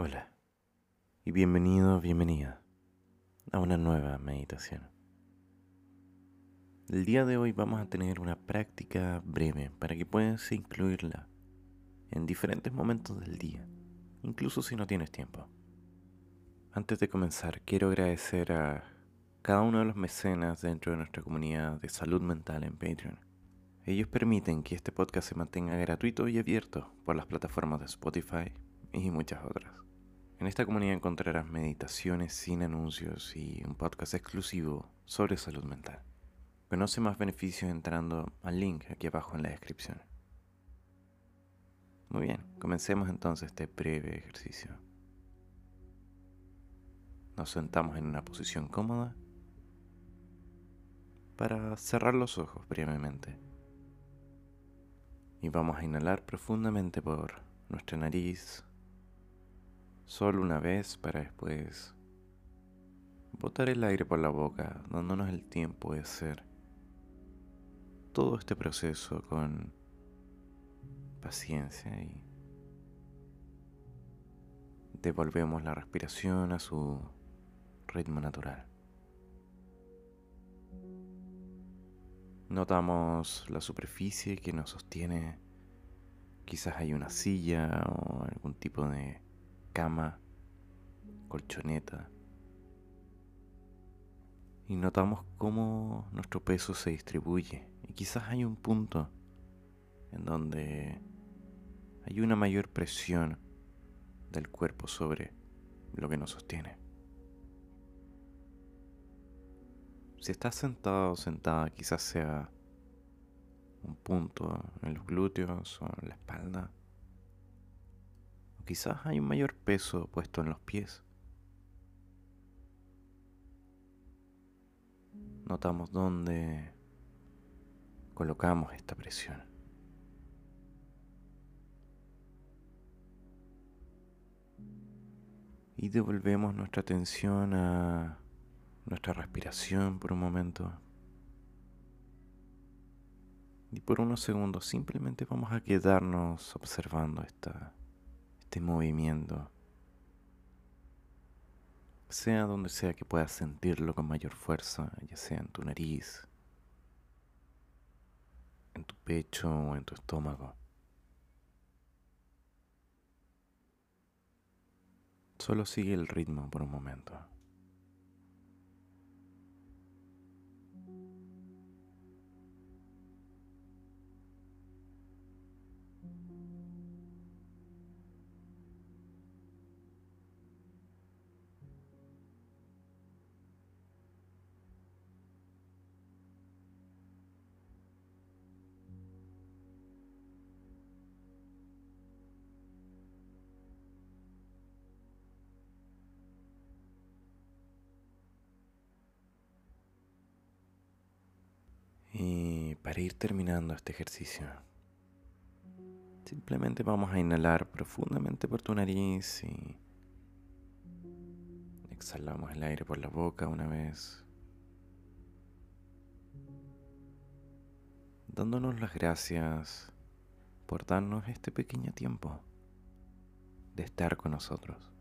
Hola y bienvenido, bienvenida a una nueva meditación. El día de hoy vamos a tener una práctica breve para que puedas incluirla en diferentes momentos del día, incluso si no tienes tiempo. Antes de comenzar, quiero agradecer a cada uno de los mecenas dentro de nuestra comunidad de salud mental en Patreon. Ellos permiten que este podcast se mantenga gratuito y abierto por las plataformas de Spotify y muchas otras. En esta comunidad encontrarás meditaciones sin anuncios y un podcast exclusivo sobre salud mental. Conoce más beneficios entrando al link aquí abajo en la descripción. Muy bien, comencemos entonces este breve ejercicio. Nos sentamos en una posición cómoda para cerrar los ojos brevemente. Y vamos a inhalar profundamente por nuestra nariz solo una vez para después botar el aire por la boca, dándonos el tiempo de hacer todo este proceso con paciencia y devolvemos la respiración a su ritmo natural. Notamos la superficie que nos sostiene. Quizás hay una silla o algún tipo de cama, colchoneta. Y notamos cómo nuestro peso se distribuye. Y quizás hay un punto en donde hay una mayor presión del cuerpo sobre lo que nos sostiene. Si estás sentado o sentada, quizás sea un punto en los glúteos o en la espalda quizás hay un mayor peso puesto en los pies. Notamos dónde colocamos esta presión. Y devolvemos nuestra atención a nuestra respiración por un momento. Y por unos segundos simplemente vamos a quedarnos observando esta este movimiento, sea donde sea que puedas sentirlo con mayor fuerza, ya sea en tu nariz, en tu pecho o en tu estómago. Solo sigue el ritmo por un momento. Para ir terminando este ejercicio, simplemente vamos a inhalar profundamente por tu nariz y exhalamos el aire por la boca una vez, dándonos las gracias por darnos este pequeño tiempo de estar con nosotros.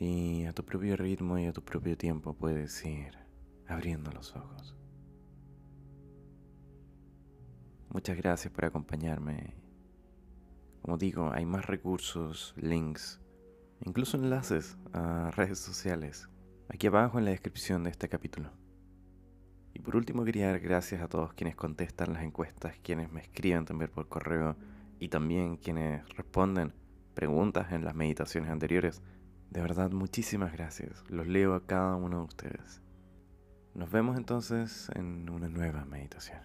Y a tu propio ritmo y a tu propio tiempo puedes ir abriendo los ojos. Muchas gracias por acompañarme. Como digo, hay más recursos, links, incluso enlaces a redes sociales aquí abajo en la descripción de este capítulo. Y por último quería dar gracias a todos quienes contestan las encuestas, quienes me escriben también por correo y también quienes responden preguntas en las meditaciones anteriores. De verdad, muchísimas gracias. Los leo a cada uno de ustedes. Nos vemos entonces en una nueva meditación.